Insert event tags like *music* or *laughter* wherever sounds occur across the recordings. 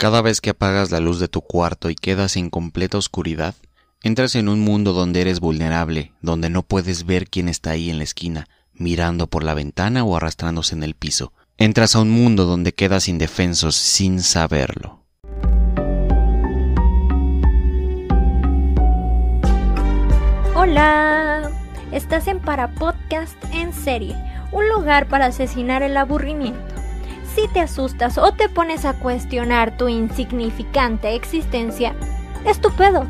Cada vez que apagas la luz de tu cuarto y quedas en completa oscuridad, entras en un mundo donde eres vulnerable, donde no puedes ver quién está ahí en la esquina, mirando por la ventana o arrastrándose en el piso. Entras a un mundo donde quedas indefensos sin saberlo. Hola, estás en Para Podcast en serie, un lugar para asesinar el aburrimiento. Si te asustas o te pones a cuestionar tu insignificante existencia, estupendo.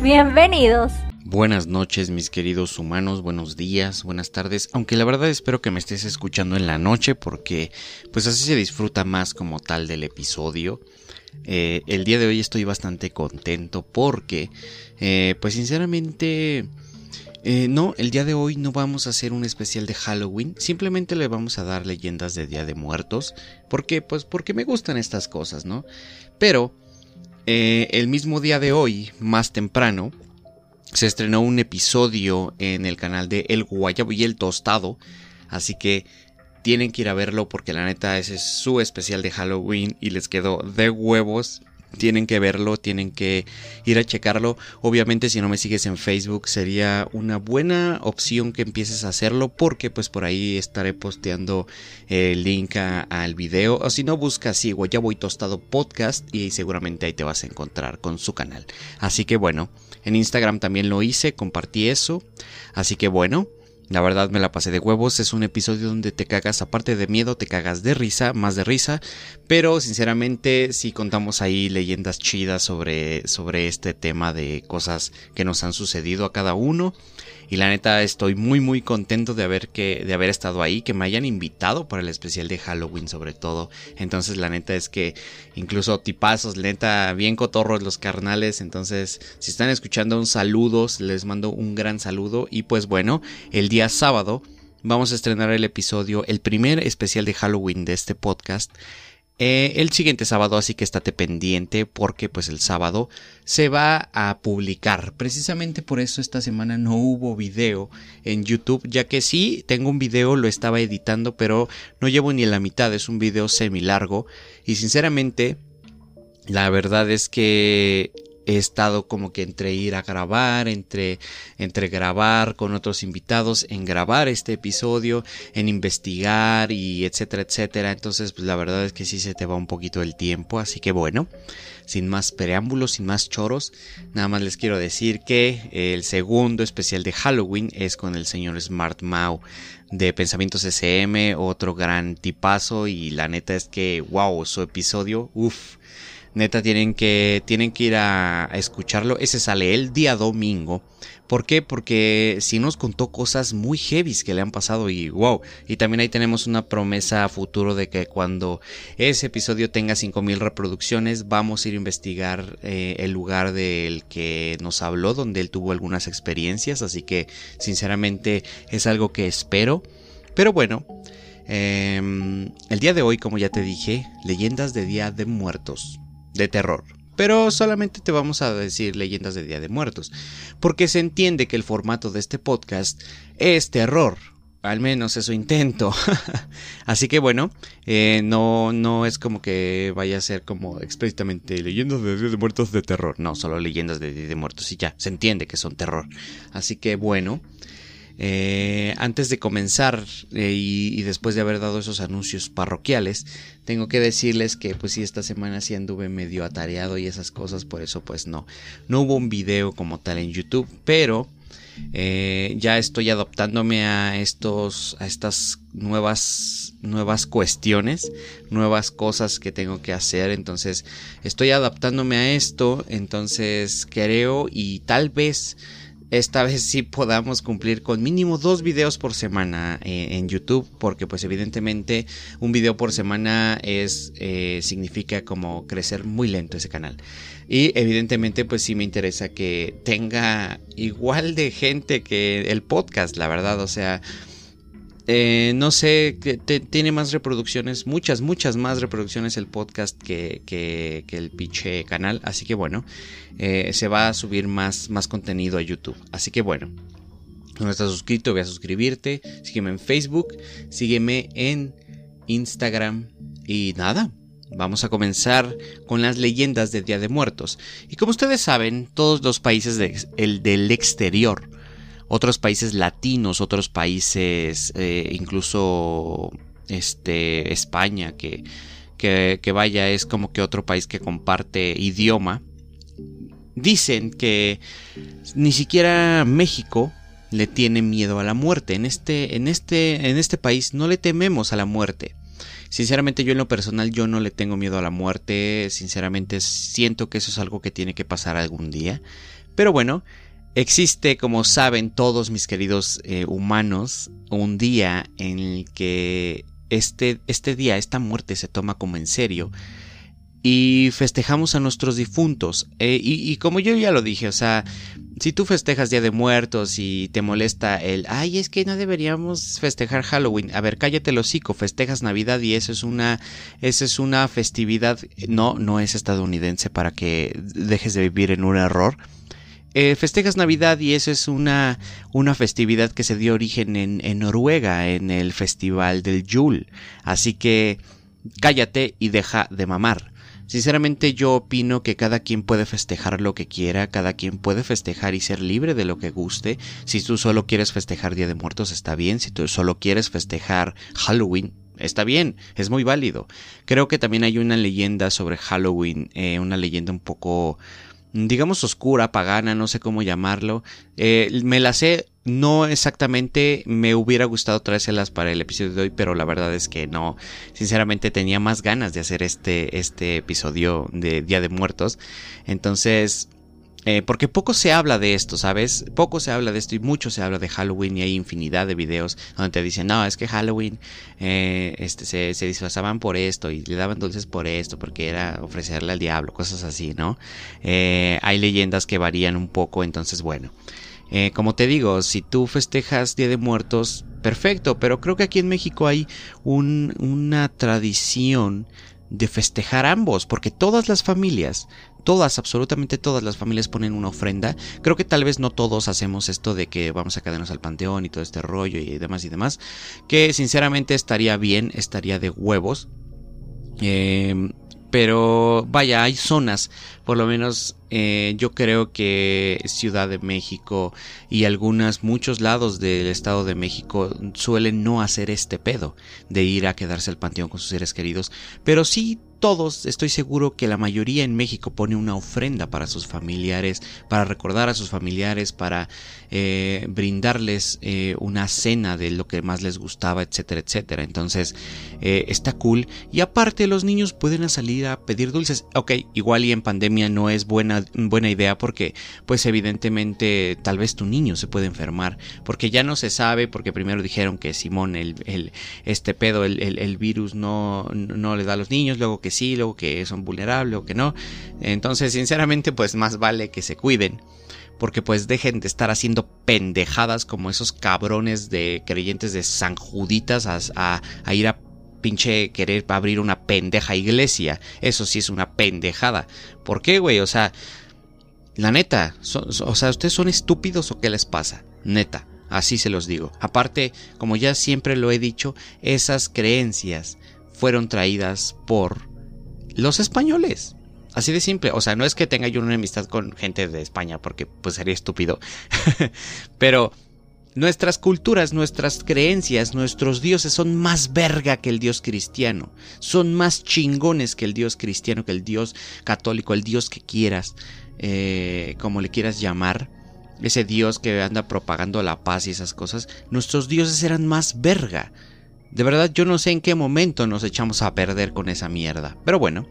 Bienvenidos. Buenas noches mis queridos humanos, buenos días, buenas tardes, aunque la verdad espero que me estés escuchando en la noche porque pues así se disfruta más como tal del episodio. Eh, el día de hoy estoy bastante contento porque eh, pues sinceramente eh, no, el día de hoy no vamos a hacer un especial de Halloween, simplemente le vamos a dar leyendas de Día de Muertos, porque pues porque me gustan estas cosas, ¿no? Pero eh, el mismo día de hoy, más temprano, se estrenó un episodio en el canal de El Guayabo y el Tostado, así que tienen que ir a verlo porque la neta ese es su especial de Halloween y les quedó de huevos tienen que verlo, tienen que ir a checarlo. Obviamente si no me sigues en Facebook sería una buena opción que empieces a hacerlo porque pues por ahí estaré posteando el link al video o si no busca así ya voy tostado podcast y seguramente ahí te vas a encontrar con su canal. Así que bueno, en Instagram también lo hice, compartí eso. Así que bueno, la verdad me la pasé de huevos, es un episodio donde te cagas, aparte de miedo, te cagas de risa, más de risa, pero sinceramente si contamos ahí leyendas chidas sobre, sobre este tema de cosas que nos han sucedido a cada uno. Y la neta estoy muy muy contento de haber, que, de haber estado ahí, que me hayan invitado para el especial de Halloween sobre todo. Entonces la neta es que incluso tipazos, neta, bien cotorros los carnales. Entonces si están escuchando un saludo, les mando un gran saludo. Y pues bueno, el día sábado vamos a estrenar el episodio, el primer especial de Halloween de este podcast. Eh, el siguiente sábado, así que estate pendiente porque pues el sábado se va a publicar. Precisamente por eso esta semana no hubo video en YouTube, ya que sí, tengo un video, lo estaba editando, pero no llevo ni la mitad, es un video semi largo y sinceramente la verdad es que he estado como que entre ir a grabar, entre, entre grabar con otros invitados, en grabar este episodio, en investigar y etcétera, etcétera. Entonces, pues la verdad es que sí se te va un poquito el tiempo. Así que bueno, sin más preámbulos, sin más choros, nada más les quiero decir que el segundo especial de Halloween es con el señor Smart Mau de Pensamientos SM, otro gran tipazo y la neta es que, wow, su episodio, uff Neta, tienen que, tienen que ir a, escucharlo. Ese sale el día domingo. ¿Por qué? Porque si nos contó cosas muy heavies que le han pasado y wow. Y también ahí tenemos una promesa a futuro de que cuando ese episodio tenga 5000 reproducciones, vamos a ir a investigar eh, el lugar del que nos habló, donde él tuvo algunas experiencias. Así que, sinceramente, es algo que espero. Pero bueno. Em, el día de hoy, como ya te dije, leyendas de Día de Muertos de terror. Pero solamente te vamos a decir leyendas de Día de Muertos, porque se entiende que el formato de este podcast es terror. Al menos eso intento. *laughs* Así que bueno, eh, no, no es como que vaya a ser como explícitamente leyendas de Día de Muertos de terror. No, solo leyendas de Día de Muertos y ya, se entiende que son terror. Así que bueno, eh, antes de comenzar eh, y, después de haber dado esos anuncios parroquiales, tengo que decirles que pues sí, esta semana sí anduve medio atareado y esas cosas, por eso pues no, no hubo un video como tal en YouTube, pero eh, ya estoy adaptándome a estos, a estas nuevas, nuevas cuestiones, nuevas cosas que tengo que hacer, entonces estoy adaptándome a esto, entonces creo y tal vez esta vez sí podamos cumplir con mínimo dos videos por semana eh, en YouTube porque pues evidentemente un video por semana es eh, significa como crecer muy lento ese canal. Y evidentemente pues sí me interesa que tenga igual de gente que el podcast la verdad. O sea eh, no sé, tiene más reproducciones, muchas, muchas más reproducciones el podcast que, que, el pinche canal. Así que bueno, eh, se va a subir más, más contenido a YouTube. Así que bueno, si no estás suscrito, voy a suscribirte. Sígueme en Facebook, sígueme en Instagram. Y nada, Vamos a comenzar con las leyendas de Día de Muertos. Y como ustedes saben, todos los países el del exterior, otros países latinos, otros países, eh, incluso este, España, que, que vaya, es como que otro país que comparte idioma, dicen que ni siquiera México le tiene miedo a la muerte. En este, en este, en este país no le tememos a la muerte. Sinceramente yo en lo personal yo no le tengo miedo a la muerte, sinceramente siento que eso es algo que tiene que pasar algún día. Pero bueno, existe, como saben todos mis queridos eh, humanos, un día en el que este, este día, esta muerte se toma como en serio y festejamos a nuestros difuntos. Eh, y, como yo ya lo dije, o sea, si tú festejas Día de Muertos y te molesta el, ay, es que no deberíamos festejar Halloween. A ver, cállate el hocico, festejas Navidad y eso es una, eso es una festividad, no, no es estadounidense para que dejes de vivir en un error. Eh, festejas Navidad y eso es una, una festividad que se dio origen en, en Noruega, en el festival del Yule. Así que cállate y deja de mamar. Sinceramente yo opino que cada quien puede festejar lo que quiera, cada quien puede festejar y ser libre de lo que guste. Si tú solo quieres festejar Día de Muertos está bien, si tú solo quieres festejar Halloween está bien, es muy válido. Creo que también hay una leyenda sobre Halloween, eh, una leyenda un poco digamos oscura, pagana, no sé cómo llamarlo. Eh, me la sé, no exactamente, me hubiera gustado traérselas para el episodio de hoy, pero la verdad es que no. Sinceramente tenía más ganas de hacer este, este episodio de Día de Muertos. Entonces, eh, porque poco se habla de esto, ¿sabes? Poco se habla de esto y mucho se habla de Halloween y hay infinidad de videos donde te dicen, no, es que Halloween eh, este, se, se, disfrazaban por esto y le daban dulces por esto, porque era ofrecerle al diablo, cosas así, ¿no? Eh, hay leyendas que varían un poco, entonces bueno. como te digo, si tú festejas Día de Muertos, perfecto, pero creo que aquí en México hay una tradición de festejar ambos, porque todas las familias todas, absolutamente todas las familias ponen una ofrenda. Creo que tal vez no todos hacemos esto de que vamos a quedarnos al panteón y todo este rollo y demás y demás. Que sinceramente estaría bien, estaría de huevos. Eh, pero vaya, hay zonas, por lo menos eh, yo creo que Ciudad de México y algunas, muchos lados del Estado de México suelen no hacer este pedo de ir a quedarse al panteón con sus seres queridos, pero sí todos, estoy seguro que la mayoría en México pone una ofrenda para sus familiares, para recordar a sus familiares, para eh, brindarles eh, una cena de lo que más les gustaba, etcétera, etcétera. Entonces, eh, está cool. Y aparte, los niños pueden salir a pedir dulces. Ok, igual y en pandemia no es buena, buena idea porque, pues evidentemente, tal vez tu niño se puede enfermar. Porque ya no se sabe, porque primero dijeron que Simón, el, este pedo, el, el, virus no, no le da a los niños, luego que sí, luego que son vulnerables o que no. Entonces, sinceramente, pues más vale que se cuiden. Porque pues dejen de estar haciendo pendejadas como esos cabrones de creyentes de San Juditas a, ir a pinche querer abrir una pendeja iglesia. Eso sí es una pendejada. ¿Por qué, güey? O sea, la neta, o sea, ¿ustedes son estúpidos o qué les pasa? Neta, así se los digo. Aparte, como ya siempre lo he dicho, esas creencias fueron traídas por los españoles. Así de simple. O sea, no es que tenga yo una amistad con gente de España, porque pues sería estúpido. *laughs* Pero nuestras culturas, nuestras creencias, nuestros dioses son más verga que el dios cristiano. Son más chingones que el dios cristiano, que el dios católico, el dios que quieras, eh, como le quieras llamar. Ese dios que anda propagando la paz y esas cosas. Nuestros dioses eran más verga. De verdad yo no sé en qué momento nos echamos a perder con esa mierda. Pero bueno.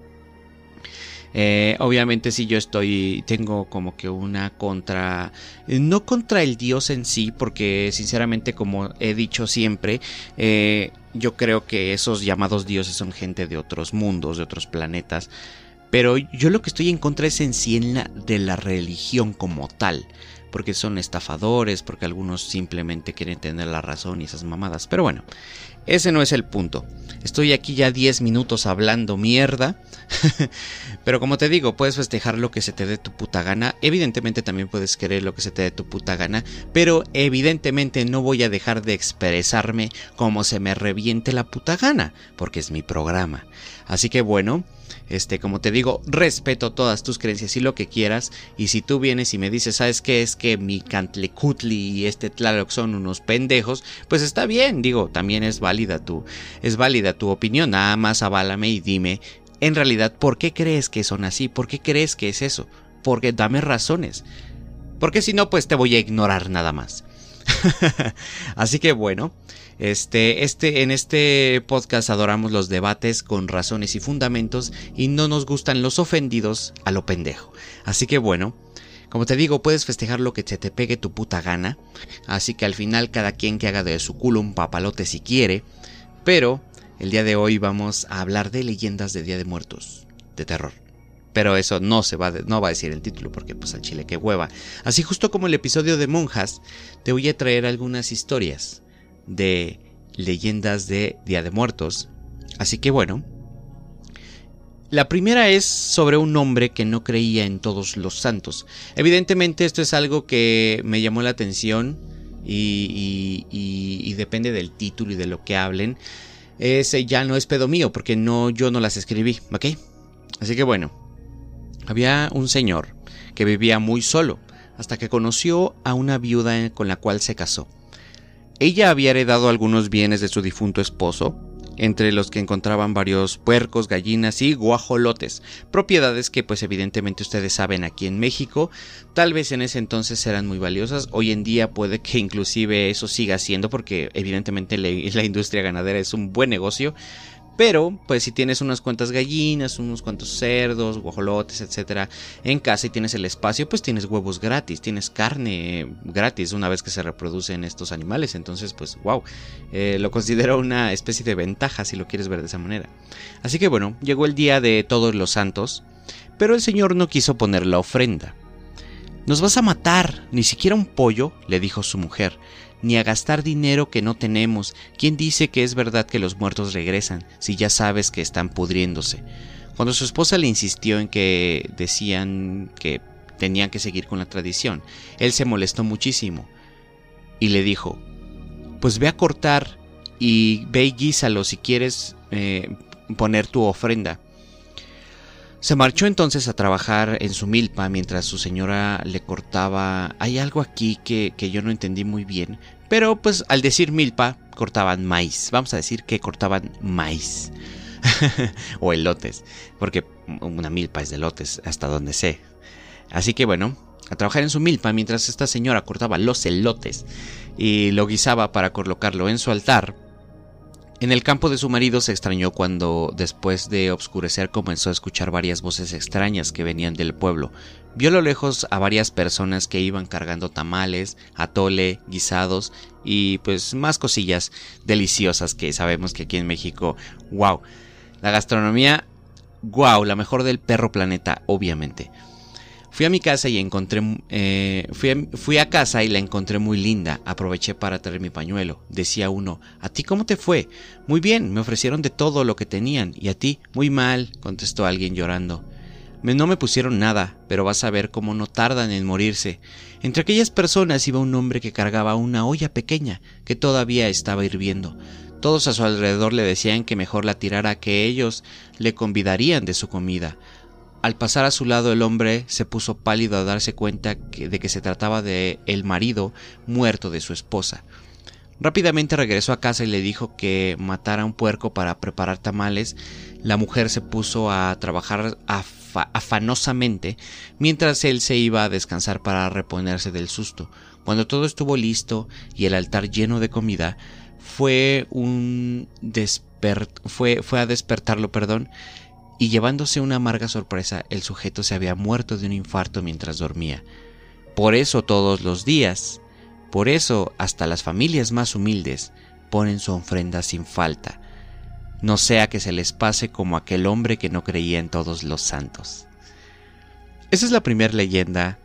Eh, obviamente si yo estoy, tengo como que una contra, no contra el dios en sí, porque sinceramente como he dicho siempre, eh, yo creo que esos llamados dioses son gente de otros mundos, de otros planetas, pero yo lo que estoy en contra es en sí en la, de la religión como tal porque son estafadores, porque algunos simplemente quieren tener la razón y esas mamadas. Pero bueno, ese no es el punto. Estoy aquí ya 10 minutos hablando mierda. *laughs* Pero como te digo, puedes festejar lo que se te dé tu puta gana. Evidentemente también puedes querer lo que se te dé tu puta gana. Pero evidentemente no voy a dejar de expresarme como se me reviente la puta gana. Porque es mi programa. Así que bueno, este, como te digo, respeto todas tus creencias y lo que quieras. Y si tú vienes y me dices, ¿sabes qué? Es que mi Cantlecutli y este Tlaloc son unos pendejos, pues está bien, digo, también es válida tu, es válida tu opinión. Nada más aválame y dime, en realidad, ¿por qué crees que son así? ¿Por qué crees que es eso? Porque dame razones. Porque si no, pues te voy a ignorar nada más. *laughs* Así que bueno, este, este, en este podcast adoramos los debates con razones y fundamentos y no nos gustan los ofendidos a lo pendejo. Así que bueno, como te digo, puedes festejar lo que se te pegue tu puta gana. Así que al final cada quien que haga de su culo un papalote si quiere. Pero el día de hoy vamos a hablar de leyendas de Día de Muertos, de terror. Pero eso no se va, no va a decir el título porque pues al chile que hueva. Así justo como el episodio de monjas, te voy a traer algunas historias de leyendas de Día de Muertos. Así que bueno. La primera es sobre un hombre que no creía en todos los santos. Evidentemente esto es algo que me llamó la atención y, y depende del título y de lo que hablen. Ese ya no es pedo mío porque no, yo no las escribí, ¿ok? Así que bueno, había un señor que vivía muy solo hasta que conoció a una viuda con la cual se casó. Ella había heredado algunos bienes de su difunto esposo, entre los que encontraban varios puercos, gallinas y guajolotes, propiedades que pues evidentemente ustedes saben aquí en México, tal vez en ese entonces eran muy valiosas, hoy en día puede que inclusive eso siga siendo porque evidentemente la industria ganadera es un buen negocio, pero, pues si tienes unas cuantas gallinas, unos cuantos cerdos, guajolotes, etcétera, en casa y tienes el espacio, pues tienes huevos gratis, tienes carne gratis una vez que se reproducen estos animales. Entonces, pues, wow, eh, lo considero una especie de ventaja si lo quieres ver de esa manera. Así que bueno, llegó el día de todos los santos, pero el Señor no quiso poner la ofrenda. Nos vas a matar, ni siquiera un pollo, le dijo su mujer ni a gastar dinero que no tenemos. ¿Quién dice que es verdad que los muertos regresan si ya sabes que están pudriéndose? Cuando su esposa le insistió en que decían que tenían que seguir con la tradición, él se molestó muchísimo y le dijo, pues ve a cortar y ve y guísalo si quieres eh, poner tu ofrenda. Se marchó entonces a trabajar en su milpa mientras su señora le cortaba... Hay algo aquí que, que, yo no entendí muy bien, pero pues al decir milpa cortaban maíz. Vamos a decir que cortaban maíz. *laughs* o elotes, porque una milpa es de elotes, hasta donde sé. Así que bueno, a trabajar en su milpa mientras esta señora cortaba los elotes y lo guisaba para colocarlo en su altar en el campo de su marido se extrañó cuando, después de obscurecer, comenzó a escuchar varias voces extrañas que venían del pueblo. Vio a lo lejos a varias personas que iban cargando tamales, atole, guisados y pues más cosillas deliciosas que sabemos que aquí en México, wow, la gastronomía, wow, la mejor del perro planeta, obviamente. Fui a mi casa y encontré. Eh, fui, a, casa y la encontré muy linda. Aproveché para traer mi pañuelo. Decía uno: ¿A ti cómo te fue? Muy bien, me ofrecieron de todo lo que tenían. ¿Y a ti? Muy mal, contestó alguien llorando. no me pusieron nada, pero vas a ver cómo no tardan en morirse. Entre aquellas personas iba un hombre que cargaba una olla pequeña que todavía estaba hirviendo. Todos a su alrededor le decían que mejor la tirara que ellos le convidarían de su comida. Al pasar a su lado el hombre se puso pálido a darse cuenta de que se trataba de el marido muerto de su esposa. Rápidamente regresó a casa y le dijo que matara un puerco para preparar tamales. La mujer se puso a trabajar afanosamente mientras él se iba a descansar para reponerse del susto. Cuando todo estuvo listo y el altar lleno de comida, fue un fue, fue a despertarlo, perdón, y llevándose una amarga sorpresa, el sujeto se había muerto de un infarto mientras dormía. Por eso todos los días, por eso hasta las familias más humildes ponen su ofrenda sin falta, no sea que se les pase como aquel hombre que no creía en todos los santos. Esa es la primera leyenda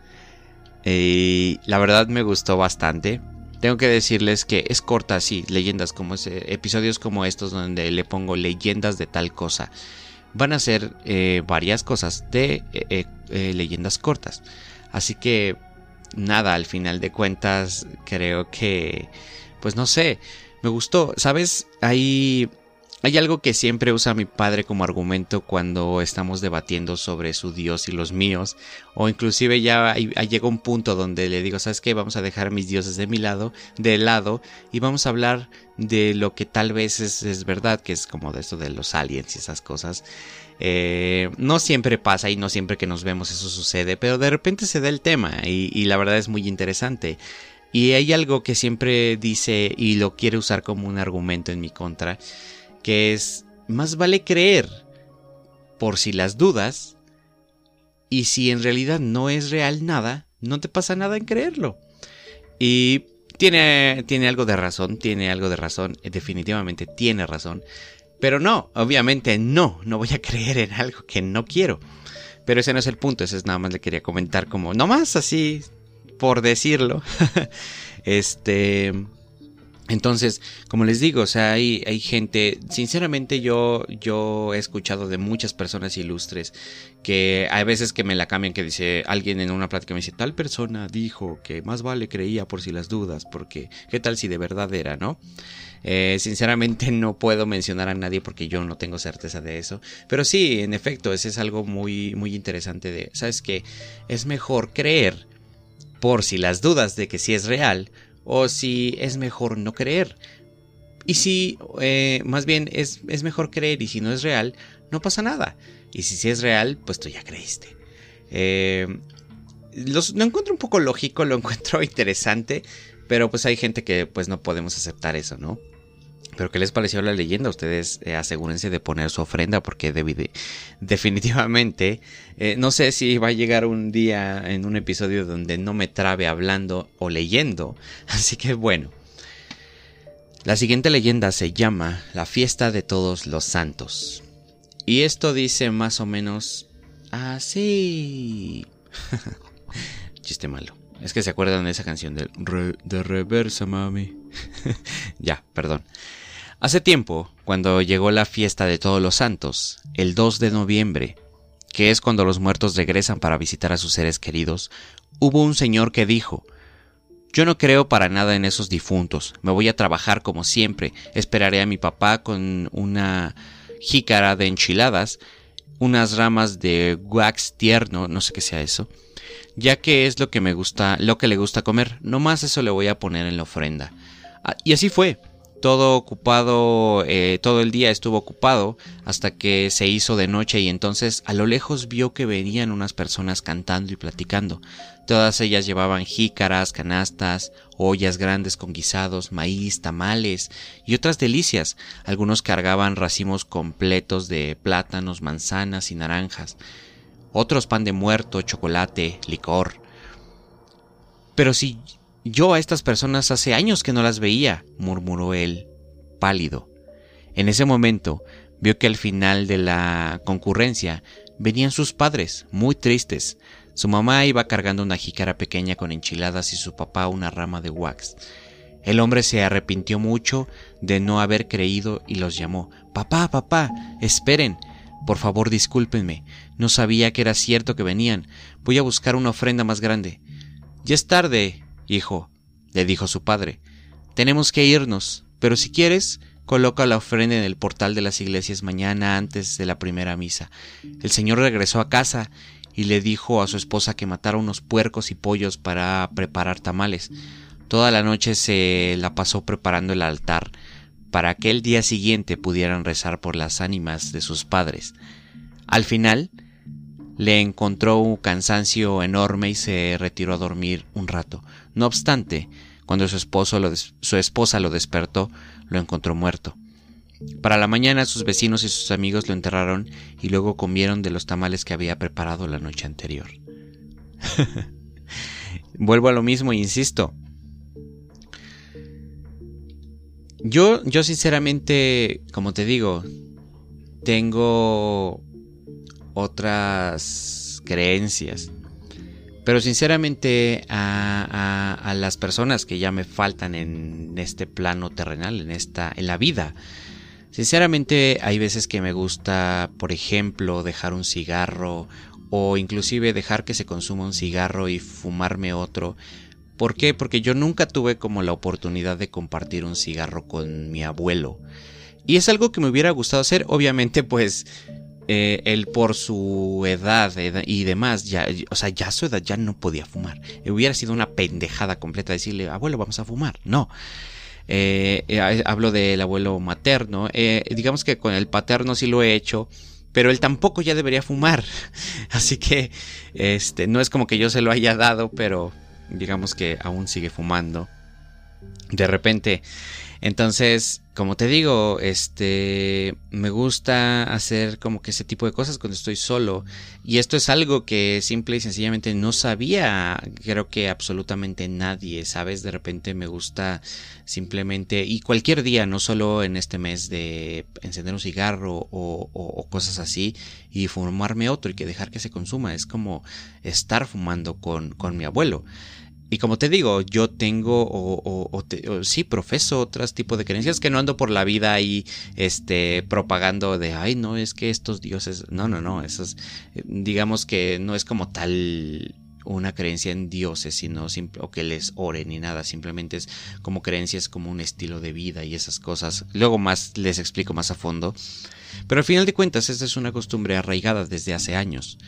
y la verdad me gustó bastante. tengo que decirles que es corta, sí, leyendas como ese, episodios como estos donde le pongo leyendas de tal cosa. Van a ser eh, varias cosas de eh, eh, leyendas cortas. Así que nada, al final de cuentas creo que, pues no sé, me gustó. ¿Sabes? Hay hay algo que siempre usa mi padre como argumento cuando estamos debatiendo sobre su Dios y los míos, o inclusive ya llega un punto donde le digo, ¿sabes qué? Vamos a dejar mis dioses de mi lado, de lado, y vamos a hablar de lo que tal vez es, verdad, que es como de esto de los aliens y esas cosas. Eh, no siempre pasa y no siempre que nos vemos eso sucede, pero de repente se da el tema y la verdad es muy interesante. Y hay algo que siempre dice y lo quiere usar como un argumento en mi contra que es más vale creer por si las dudas y si en realidad no es real nada, no te pasa nada en creerlo. Y tiene, tiene algo de razón, tiene algo de razón, definitivamente tiene razón. Pero no, obviamente no, no voy a creer en algo que no quiero. Pero ese no es el punto, ese es nada más le quería comentar como, nomás así, por decirlo. *laughs* este, entonces, como les digo, o sea, hay, hay gente, sinceramente yo, yo he escuchado de muchas personas ilustres que hay veces que me la cambian, que dice alguien en una plática me dice, tal persona dijo que más vale creía por si las dudas, porque qué tal si de verdad era, ¿no? Eh, sinceramente no puedo mencionar a nadie porque yo no tengo certeza de eso. Pero sí, en efecto, ese es algo muy, muy interesante de, ¿sabes qué? Es mejor creer por si las dudas de que si es real o si es mejor no creer. Y si, eh, más bien, es, es, mejor creer y si no es real, no pasa nada. Y si sí es real, pues tú ya creíste. Eh, lo encuentro un poco lógico, lo *laughs* encuentro interesante, pero pues hay gente que pues no podemos aceptar eso, ¿no? Pero ¿qué les pareció la leyenda? Ustedes eh, asegúrense de poner su ofrenda porque definitivamente eh, no sé si va a llegar un día en un episodio donde no me trabe hablando o leyendo. *laughs* Así que bueno. La siguiente leyenda se llama La fiesta de todos los santos. Y esto dice más o menos así. *laughs* Chiste malo. Es que se acuerdan de esa canción de, de reversa, mami. *laughs* ya, perdón. Hace tiempo, cuando llegó la fiesta de todos los santos, el 2 de noviembre, que es cuando los muertos regresan para visitar a sus seres queridos, hubo un señor que dijo, yo no creo para nada en esos difuntos, me voy a trabajar como siempre, esperaré a mi papá con una jícara de enchiladas, unas ramas de wax tierno, no sé qué sea eso, ya que es lo que me gusta, lo que le gusta comer, no más eso le voy a poner en la ofrenda. Ah, y así fue todo ocupado, eh, todo el día estuvo ocupado hasta que se hizo de noche y entonces a lo lejos vio que venían unas personas cantando y platicando. Todas ellas llevaban jícaras, canastas, ollas grandes con guisados, maíz, tamales y otras delicias. Algunos cargaban racimos completos de plátanos, manzanas y naranjas. Otros pan de muerto, chocolate, licor. Pero si yo a estas personas hace años que no las veía, murmuró él, pálido. En ese momento vio que al final de la concurrencia venían sus padres, muy tristes. Su mamá iba cargando una jícara pequeña con enchiladas y su papá una rama de wax. El hombre se arrepintió mucho de no haber creído y los llamó. Papá, papá, esperen. Por favor, discúlpenme. No sabía que era cierto que venían. Voy a buscar una ofrenda más grande. Ya es tarde, Hijo, le dijo su padre, tenemos que irnos, pero si quieres, coloca la ofrenda en el portal de las iglesias mañana antes de la primera misa. El señor regresó a casa y le dijo a su esposa que matara unos puercos y pollos para preparar tamales. Toda la noche se la pasó preparando el altar para que el día siguiente pudieran rezar por las ánimas de sus padres. Al final, le encontró un cansancio enorme y se retiró a dormir un rato. No obstante, cuando su, esposo su esposa lo despertó, lo encontró muerto. Para la mañana sus vecinos y sus amigos lo enterraron y luego comieron de los tamales que había preparado la noche anterior. *laughs* Vuelvo a lo mismo e insisto. Yo, yo sinceramente, como te digo, tengo otras creencias. Pero sinceramente a, las personas que ya me faltan en este plano terrenal, en esta, en la vida, sinceramente hay veces que me gusta, por ejemplo, dejar un cigarro o inclusive dejar que se consuma un cigarro y fumarme otro. ¿Por qué? Porque yo nunca tuve como la oportunidad de compartir un cigarro con mi abuelo. Y es algo que me hubiera gustado hacer, obviamente pues eh, él por su edad y demás, ya, o sea, ya su edad ya no podía fumar. Hubiera sido una pendejada completa decirle, abuelo, vamos a fumar. No. Eh, eh, hablo del abuelo materno. digamos que con el paterno sí lo he hecho pero él tampoco ya debería fumar. *laughs* Así que este no es como que yo se lo haya dado, pero digamos que aún sigue fumando. De repente entonces, como te digo, este me gusta hacer como que ese tipo de cosas cuando estoy solo y esto es algo que simple y sencillamente no sabía, creo que absolutamente nadie, ¿sabes? De repente me gusta simplemente y cualquier día, no solo en este mes de encender un cigarro o, cosas así y fumarme otro y que dejar que se consuma, es como estar fumando con, con mi abuelo. Y como te digo, yo tengo o, o, sí profeso otros tipos de creencias que no ando por la vida ahí este propagando de ay no es que estos dioses no no no eso es digamos que no es como tal una creencia en dioses sino o que les oren ni nada simplemente es como creencias como un estilo de vida y esas cosas. Luego más les explico más a fondo. Pero al final de cuentas esta es una costumbre arraigada desde hace años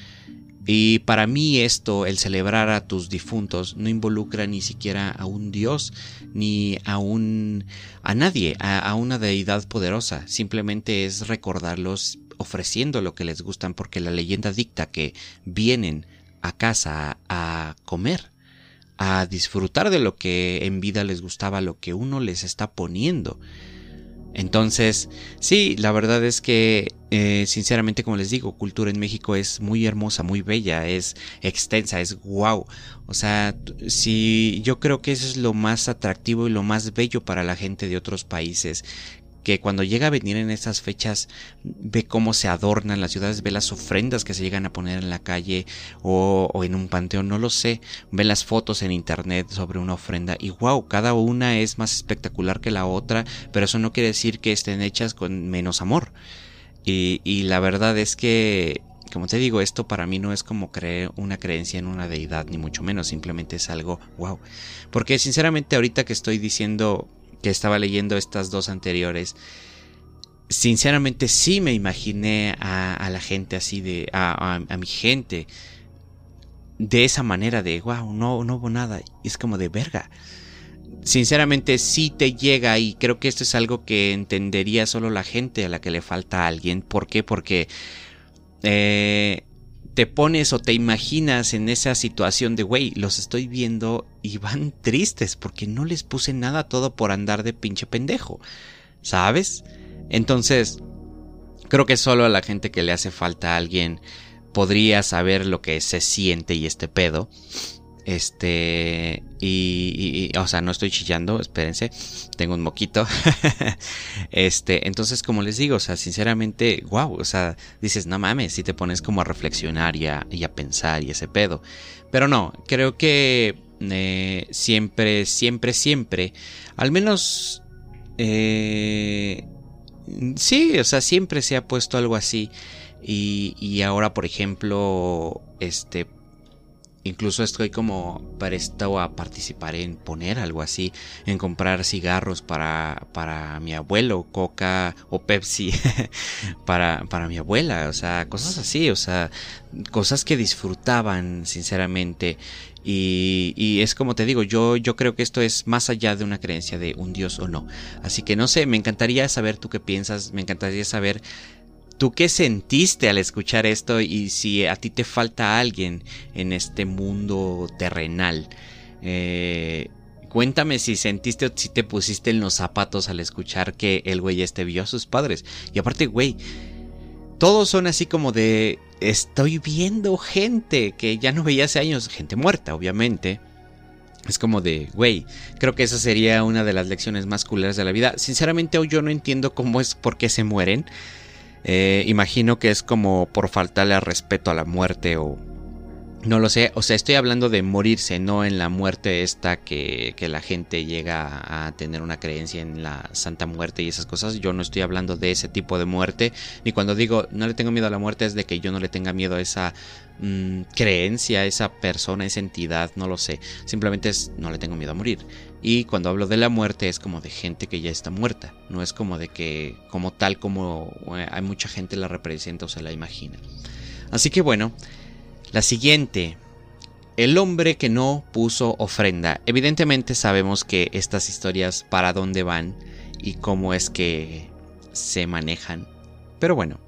y para mí esto, el celebrar a tus difuntos, no involucra ni siquiera a un dios, ni a un a nadie, a, una deidad poderosa. Simplemente es recordarlos ofreciendo lo que les gustan, porque la leyenda dicta que vienen a casa a comer, a disfrutar de lo que en vida les gustaba, lo que uno les está poniendo. Entonces, sí, la verdad es que, eh, sinceramente, como les digo, cultura en México es muy hermosa, muy bella, es extensa, es wow. O sea, sí, yo creo que eso es lo más atractivo y lo más bello para la gente de otros países, que cuando llega a venir en estas fechas ve cómo se adornan las ciudades, ve las ofrendas que se llegan a poner en la calle o, en un panteón, no lo sé, ve las fotos en internet sobre una ofrenda y wow, cada una es más espectacular que la otra, pero eso no quiere decir que estén hechas con menos amor. Y, y la verdad es que como te digo, esto para mí no es como creer una creencia en una deidad, ni mucho menos, simplemente es algo wow. Porque sinceramente ahorita que estoy diciendo que estaba leyendo estas dos anteriores, sinceramente sí me imaginé a, la gente así de, a, mi gente, de esa manera de, wow, no, no hubo nada, es como de verga. Sinceramente sí te llega y creo que esto es algo que entendería solo la gente a la que le falta a alguien. ¿Por qué? Porque eh, te pones o te imaginas en esa situación de, güey, los estoy viendo y van *laughs* tristes porque no les puse nada todo por andar de pinche pendejo, ¿sabes? Entonces, creo que solo a la gente que le hace falta a alguien podría saber lo que se siente y este pedo. Este, y, o sea, no estoy chillando, espérense, tengo un moquito. *laughs* este, entonces, como les digo, o sea, sinceramente, wow, o sea, dices, no mames, si te pones como a reflexionar y a, pensar y ese pedo. Pero no, creo que eh, siempre, siempre, siempre, al menos, eh, sí, o sea, siempre se ha puesto algo así. Y, y ahora, por ejemplo, este, Incluso estoy como presto a participar en poner algo así, en comprar cigarros para, para mi abuelo, coca o Pepsi *laughs* para, para mi abuela, o sea, cosas así, o sea, cosas que disfrutaban sinceramente. Y, y, es como te digo, yo, yo creo que esto es más allá de una creencia de un dios o no. Así que no sé, me encantaría saber tú qué piensas, me encantaría saber ¿Tú qué sentiste al escuchar esto y si a ti te falta alguien en este mundo terrenal? Eh, cuéntame si sentiste o si te pusiste en los zapatos al escuchar que el güey este vio a sus padres. Y aparte, güey, todos son así como de... Estoy viendo gente que ya no veía hace años, gente muerta, obviamente. Es como de, güey, creo que esa sería una de las lecciones más culeras de la vida. Sinceramente, hoy yo no entiendo cómo es por qué se mueren. Eh, imagino que es como por faltarle al respeto a la muerte o, No lo sé, o sea, estoy hablando de morirse, no en la muerte esta que, que, la gente llega a tener una creencia en la Santa Muerte y esas cosas. Yo no estoy hablando de ese tipo de muerte, ni cuando digo no le tengo miedo a la muerte es de que yo no le tenga miedo a esa mmm, creencia, a esa persona, a esa entidad, no lo sé. Simplemente es no le tengo miedo a morir. Y cuando hablo de la muerte es como de gente que ya está muerta, no es como de que como tal como eh, hay mucha gente la representa o se la imagina. Así que bueno, la siguiente. El hombre que no puso ofrenda. Evidentemente sabemos que estas historias para dónde van y cómo es que se manejan. Pero bueno,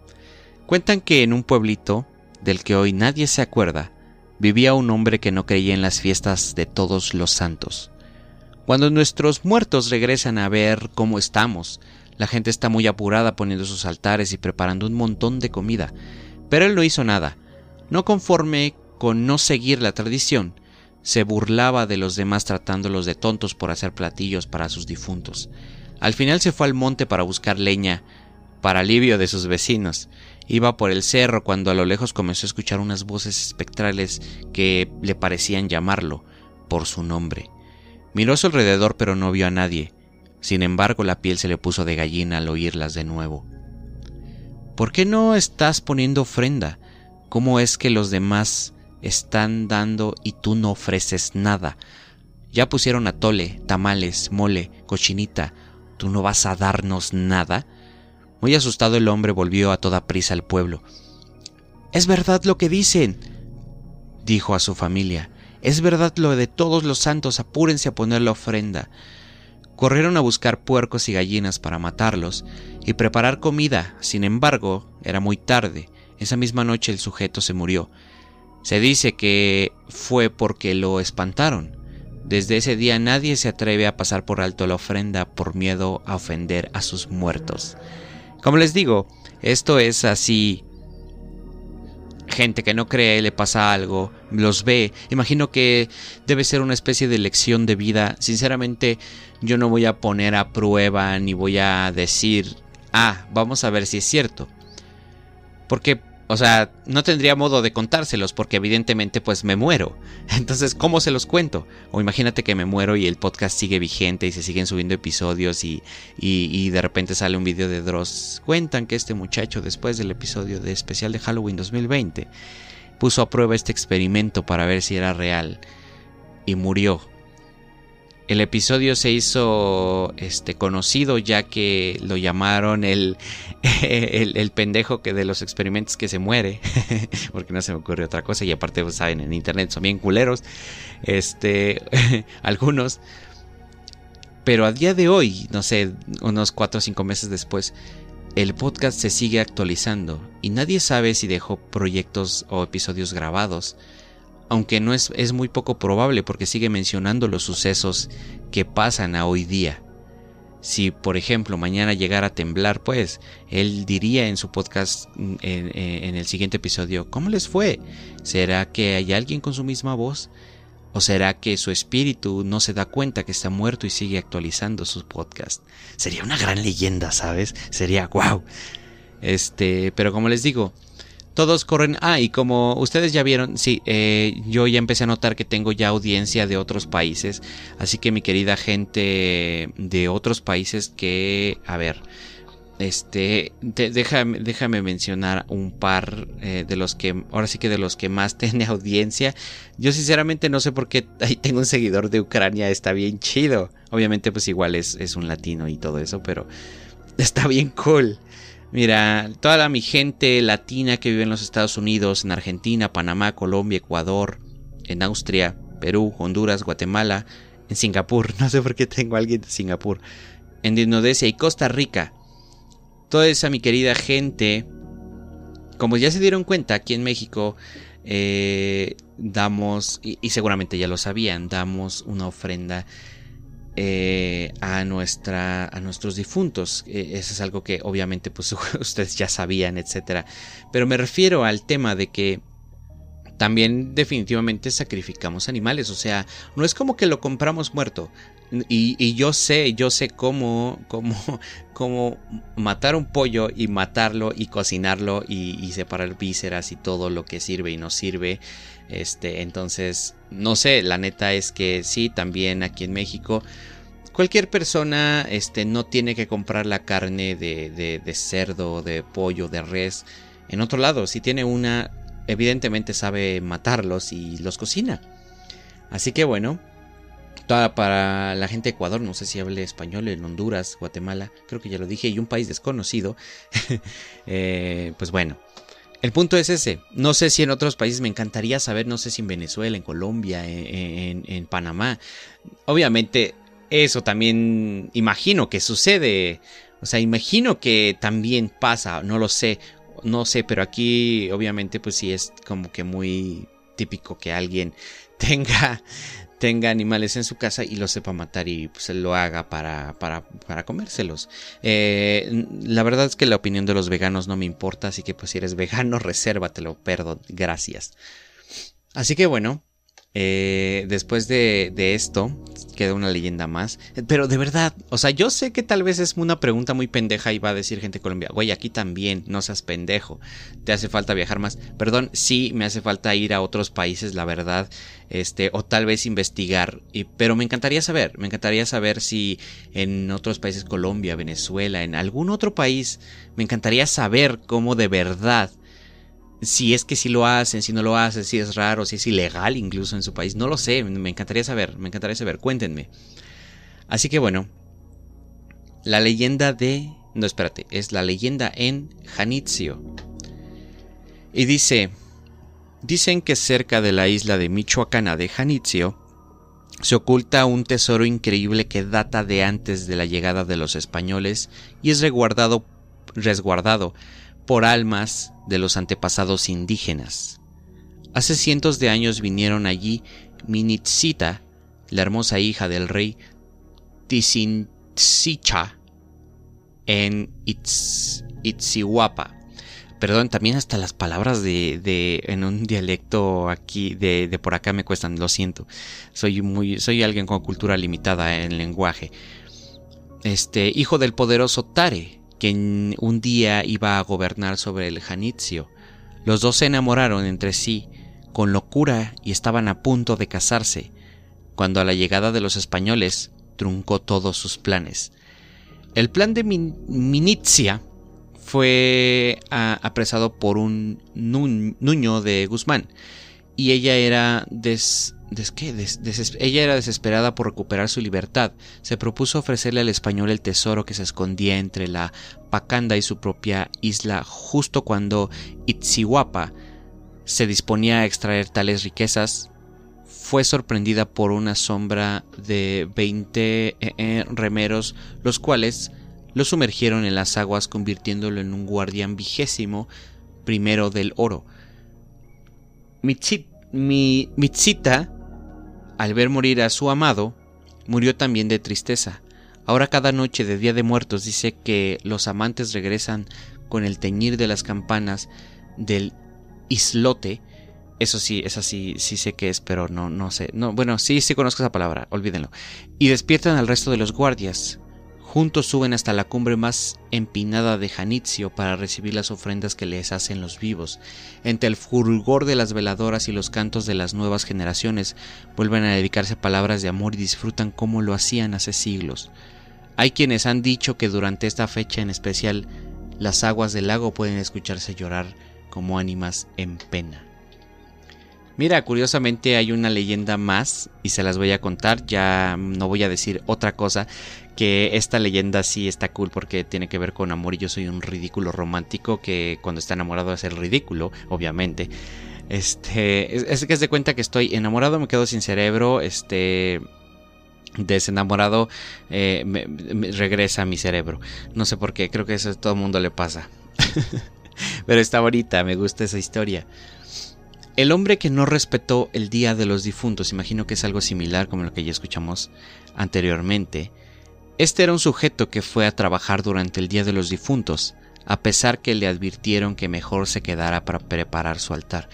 cuentan que en un pueblito del que hoy nadie se acuerda, vivía un hombre que no creía en las fiestas de todos los santos. Cuando nuestros muertos regresan a ver cómo estamos, la gente está muy apurada poniendo sus altares y preparando un montón de comida, pero él no hizo nada no conforme con no seguir la tradición, se burlaba de los demás tratándolos de tontos por hacer platillos para sus difuntos. Al final se fue al monte para buscar leña, para alivio de sus vecinos. Iba por el cerro cuando a lo lejos comenzó a escuchar unas voces espectrales que le parecían llamarlo por su nombre. Miró a su alrededor pero no vio a nadie. Sin embargo, la piel se le puso de gallina al oírlas de nuevo. ¿Por qué no estás poniendo ofrenda? ¿Cómo es que los demás están dando y tú no ofreces nada? Ya pusieron atole, tamales, mole, cochinita. ¿Tú no vas a darnos nada? Muy asustado el hombre volvió a toda prisa al pueblo. Es verdad lo que dicen, dijo a su familia. Es verdad lo de todos los santos, apúrense a poner la ofrenda. Corrieron a buscar puercos y gallinas para matarlos y preparar comida. Sin embargo, era muy tarde. Esa misma noche el sujeto se murió. Se dice que fue porque lo espantaron. Desde ese día nadie se atreve a pasar por alto la ofrenda por miedo a ofender a sus muertos. Como les digo, esto es así. Gente que no cree, le pasa algo, los ve. Imagino que debe ser una especie de lección de vida. Sinceramente, yo no voy a poner a prueba ni voy a decir, ah, vamos a ver si es cierto. Porque o sea, no tendría modo de contárselos porque evidentemente pues me muero. *laughs* Entonces, ¿cómo se los cuento? O imagínate que me muero y el podcast sigue vigente y se siguen subiendo episodios y, y, de repente sale un video de Dross. Cuentan que este muchacho después del episodio de especial de Halloween 2020 puso a prueba este experimento para ver si era real y murió el episodio se hizo este, conocido ya que lo llamaron el, *laughs* el, pendejo que de los experimentos que se muere, *laughs* porque no se me ocurre otra cosa y aparte pues, saben en internet son bien culeros, este, *laughs* algunos, pero a día de hoy, no sé, unos 4 o 5 meses después, el podcast se sigue actualizando y nadie sabe si dejó proyectos o episodios grabados aunque no es, es muy poco probable porque sigue mencionando los sucesos que pasan a hoy día. Si, por ejemplo, mañana llegara a temblar, pues él diría en su podcast mm, en, en, el siguiente episodio, ¿cómo les fue? ¿Será que hay alguien con su misma voz? ¿O será que su espíritu no se da cuenta que está muerto y sigue actualizando sus podcasts? Sería una gran leyenda, ¿sabes? Sería wow. Este, pero como les digo, todos corren. Ah, y como ustedes ya vieron, sí, eh, yo ya empecé a notar que tengo ya audiencia de otros países. Así que mi querida gente de otros países que, a ver, este, déjame, déjame mencionar un par eh, de los que, ahora sí que de los que más *laughs* tiene audiencia. Yo sinceramente no sé por qué ahí tengo un seguidor de Ucrania, está bien chido. Obviamente pues igual es, es un latino y todo eso, pero está bien cool. Mira, toda mi gente latina que vive en los Estados Unidos, en Argentina, Panamá, Colombia, Ecuador, en Austria, Perú, Honduras, Guatemala, en Singapur, *laughs* no sé por qué tengo a alguien de Singapur, en Indonesia y Costa Rica. Toda esa mi querida gente, como ya se dieron cuenta, aquí en México eh, damos, y seguramente ya lo sabían, damos una ofrenda eh, a, nuestra, a nuestros difuntos. Eh, eso es algo que obviamente pues, *laughs* ustedes ya sabían, etc. Pero me refiero al tema de que también definitivamente sacrificamos animales. O sea, no es como que lo compramos muerto. y, yo sé, yo sé cómo, *laughs* cómo, cómo matar un pollo y matarlo y cocinarlo y, separar vísceras y todo lo que sirve y no sirve. Este, entonces, no sé, la neta es que sí, también aquí en México, cualquier persona este, no tiene que comprar la carne de, de, cerdo, de pollo, de res en otro lado. Si tiene una, evidentemente sabe matarlos y los cocina. Así que bueno, para la gente de Ecuador, no sé si hable español, en Honduras, Guatemala, creo que ya lo dije, y un país desconocido, *laughs* eh, pues bueno. El punto es ese. No sé si en otros países me encantaría saber, no sé si en Venezuela, en Colombia, en, en Panamá. Obviamente, eso también imagino que sucede. O sea, imagino que también pasa, no lo sé. No sé, pero aquí obviamente pues sí es como que muy típico que alguien *laughs* tenga tenga animales en su casa y los sepa matar y pues lo haga para, para, para comérselos. Eh, la verdad es que la opinión de los veganos no me importa, así que pues si eres vegano, *laughs* resérvatelo, perdón, gracias. Así que bueno, eh, después de, esto, queda una leyenda más. Pero de verdad, o sea, yo sé que tal vez es una pregunta muy pendeja y va a decir gente colombiana, güey, aquí también, no seas pendejo. Te hace falta viajar más. Perdón, sí, me hace falta ir a otros países, la verdad. Este, o tal vez investigar. Y, pero me encantaría saber, me encantaría saber si en otros países, Colombia, Venezuela, en algún otro país, me encantaría saber cómo de verdad si es que si lo hacen, si no lo hacen, si es raro, si es ilegal incluso en su país. No lo sé, me encantaría saber, me encantaría saber, cuéntenme. Así que bueno, la leyenda de... No, espérate, es la leyenda en Janitzio. Y dice, dicen que cerca de la isla de Michoacana de Janitzio se oculta un tesoro increíble que data de antes de la llegada de los españoles y es resguardado, resguardado por almas de los antepasados indígenas. Hace cientos de años vinieron allí Minitzita, la hermosa hija del rey Tizintsicha, en Itzihuapa. Perdón, también hasta las palabras de, en un dialecto aquí de, de, por acá me cuestan, lo siento. Soy muy soy alguien con cultura limitada en lenguaje. Este, hijo del poderoso Tare, quien un día iba a gobernar sobre el Janitzio. Los dos se enamoraron entre sí con locura y estaban a punto de casarse, cuando a la llegada de los españoles truncó todos sus planes. El plan de Minitzia fue ah, apresado por un Nuño de Guzmán, y ella era des ella era desesperada por recuperar su libertad. Se propuso ofrecerle al español el tesoro que se escondía entre la Pacanda y su propia isla justo cuando Itzihuapa se disponía a extraer tales riquezas. Fue sorprendida por una sombra de 20 eh, eh, remeros, los cuales lo sumergieron en las aguas convirtiéndolo en un guardián vigésimo primero del oro. Mitzita al ver morir a su amado, murió también de tristeza. Ahora cada noche de Día de Muertos dice que los amantes regresan con el teñir de las campanas del islote. Eso sí, es así, sí sé qué es, pero no, no sé. No, bueno, sí, sí conozco esa palabra, olvídenlo. Y despiertan al resto de los guardias. Juntos suben hasta la cumbre más empinada de Janitzio para recibir las ofrendas que les hacen los vivos. Entre el fulgor de las veladoras y los cantos de las nuevas generaciones, vuelven a dedicarse palabras de amor y disfrutan como lo hacían hace siglos. Hay quienes han dicho que durante esta fecha en especial, las aguas del lago pueden escucharse llorar como ánimas en pena. Mira, curiosamente hay una leyenda más y se las voy a contar, ya no voy a decir otra cosa que esta leyenda sí está cool porque tiene que ver con amor y yo soy un ridículo romántico que cuando está enamorado es el ridículo, obviamente. Este, es, que es de cuenta que estoy enamorado, me quedo sin cerebro, este, desenamorado eh, regresa a mi cerebro. No sé por qué, creo que eso a todo el mundo le pasa. *laughs* Pero está bonita, me gusta esa historia. El hombre que no respetó el Día de los Difuntos, imagino que es algo similar como lo que ya escuchamos anteriormente. Este era un sujeto que fue a trabajar durante el Día de los Difuntos, a pesar que le advirtieron que mejor se quedara para preparar su altar.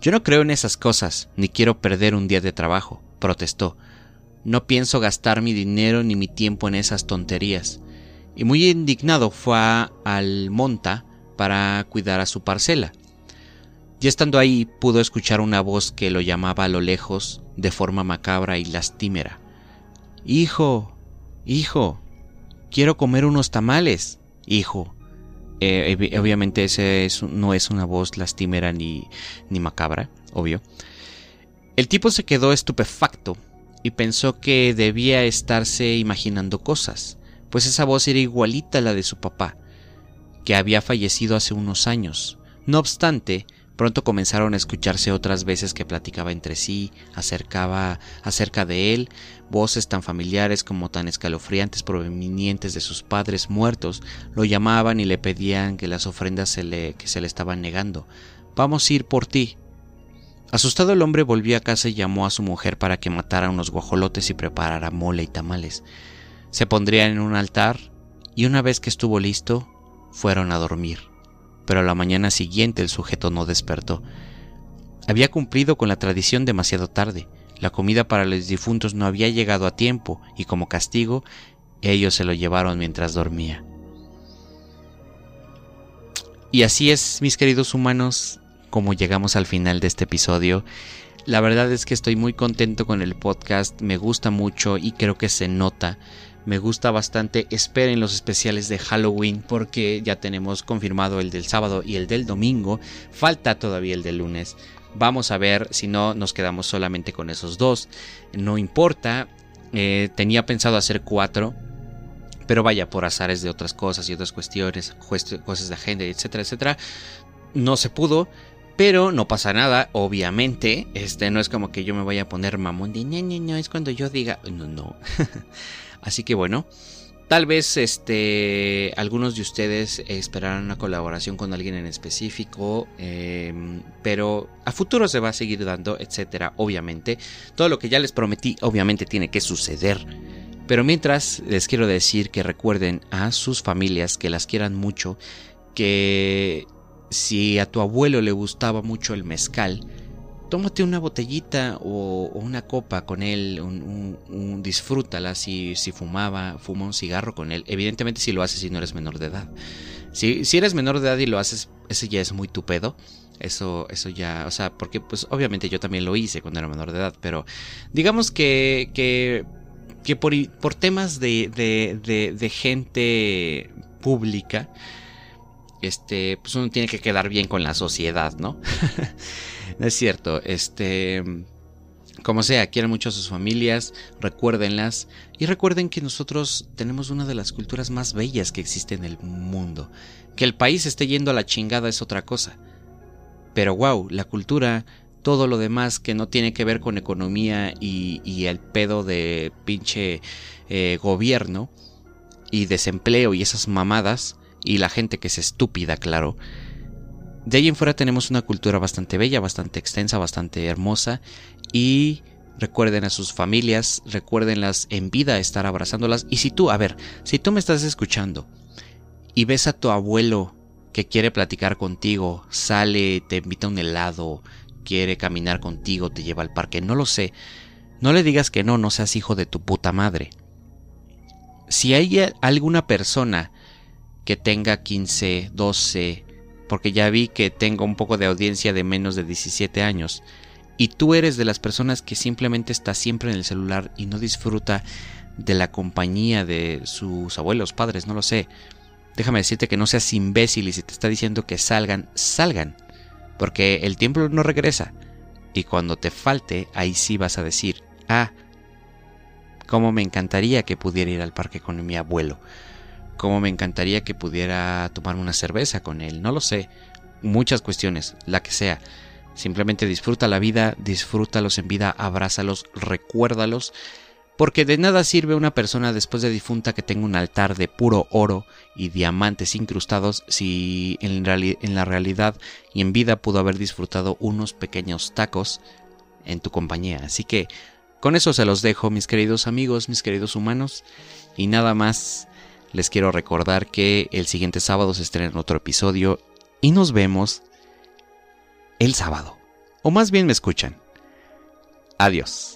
Yo no creo en esas cosas, ni quiero perder un día de trabajo, protestó. No pienso gastar mi dinero ni mi tiempo en esas tonterías. Y muy indignado fue al monta para cuidar a su parcela. Y estando ahí pudo escuchar una voz que lo llamaba a lo lejos de forma macabra y lastimera. Hijo, hijo, quiero comer unos tamales, hijo. Eh, obviamente ese no es una voz lastimera ni, ni macabra, obvio. El tipo se quedó estupefacto y pensó que debía estarse imaginando cosas, pues esa voz era igualita a la de su papá, que había fallecido hace unos años. No obstante, Pronto comenzaron a escucharse otras veces que platicaba entre sí, acercaba acerca de él, voces tan familiares como tan escalofriantes provenientes de sus padres muertos, lo llamaban y le pedían que las ofrendas se le, que se le estaban negando. Vamos a ir por ti. Asustado el hombre volvió a casa y llamó a su mujer para que matara unos guajolotes y preparara mole y tamales. Se pondrían en un altar y una vez que estuvo listo, fueron a dormir pero a la mañana siguiente el sujeto no despertó. Había cumplido con la tradición demasiado tarde. La comida para los difuntos no había llegado a tiempo y como castigo ellos se lo llevaron mientras dormía. Y así es, mis queridos humanos, como llegamos al final de este episodio. La verdad es que estoy muy contento con el podcast, me gusta mucho y creo que se nota me gusta bastante. Esperen los especiales de Halloween porque ya tenemos confirmado el del sábado y el del domingo. Falta todavía el del lunes. Vamos a ver si no nos quedamos solamente con esos dos. No importa. Eh, tenía pensado hacer cuatro. Pero vaya, por azares de otras cosas y otras cuestiones, cosas de agenda, etcétera, etcétera. No se pudo. Pero no pasa nada, obviamente. Este no es como que yo me vaya a poner mamón de ña, es cuando yo diga. No, no. *laughs* Así que bueno, tal vez este, algunos de ustedes esperarán una colaboración con alguien en específico, em, pero a futuro se va a seguir dando, etcétera, obviamente. Todo lo que ya les prometí, obviamente, tiene que suceder. Pero mientras les quiero decir que recuerden a sus familias, que las quieran mucho, que si a tu abuelo le gustaba mucho el mezcal, tómate una botellita o, una copa con él, disfrútala si, si fumaba, fuma un cigarro con él. Evidentemente si lo haces si no eres menor de edad. Si, si eres menor de edad y lo haces, ese ya es muy tu pedo. Eso, eso ya, o sea, porque pues obviamente yo también lo hice cuando era menor de edad, pero digamos que, que, que por, por temas de, de, de, de gente pública, este, pues uno tiene que quedar bien con la sociedad, ¿no? *laughs* es cierto, este... Como sea, quieran mucho a sus familias, recuérdenlas y recuerden que nosotros tenemos una de las culturas más bellas que existe en el mundo. Que el país esté yendo a la chingada es otra cosa. Pero wow, la cultura, todo lo demás que no tiene que ver con economía y, el pedo de pinche eh, gobierno y desempleo y esas mamadas, y la gente que es estúpida, claro. De ahí en fuera tenemos una cultura bastante bella, bastante extensa, bastante hermosa y recuerden a sus familias, recuérdenlas en vida, estar abrazándolas. Y si tú, a ver, si tú me estás escuchando y ves a tu abuelo que quiere platicar contigo, sale, te invita a un helado, quiere caminar contigo, te lleva al parque, no lo sé, no le digas que no, no seas hijo de tu puta madre. Si hay alguna persona que tenga 15, 12, porque ya vi que tengo un poco de audiencia de menos de 17 años, y tú eres de las personas que simplemente está siempre en el celular y no disfruta de la compañía de sus abuelos, padres, no lo sé. Déjame decirte que no seas imbécil y si te está diciendo que salgan, salgan. Porque el tiempo no regresa. Y cuando te falte, ahí sí vas a decir, ah, cómo me encantaría que pudiera ir al parque con mi abuelo. Cómo me encantaría que pudiera tomar una cerveza con él, no lo sé. Muchas cuestiones, la que sea. Simplemente disfruta la vida, disfrútalos en vida, abrázalos, recuérdalos. Porque de nada sirve una persona después de difunta que tenga un altar de puro oro y diamantes incrustados si en, en la realidad y en vida pudo haber disfrutado unos pequeños tacos en tu compañía. Así que con eso se los dejo, mis queridos amigos, mis queridos humanos. Y nada más les quiero recordar que el siguiente sábado se estrena otro episodio y nos vemos el sábado. O más bien me escuchan. Adiós.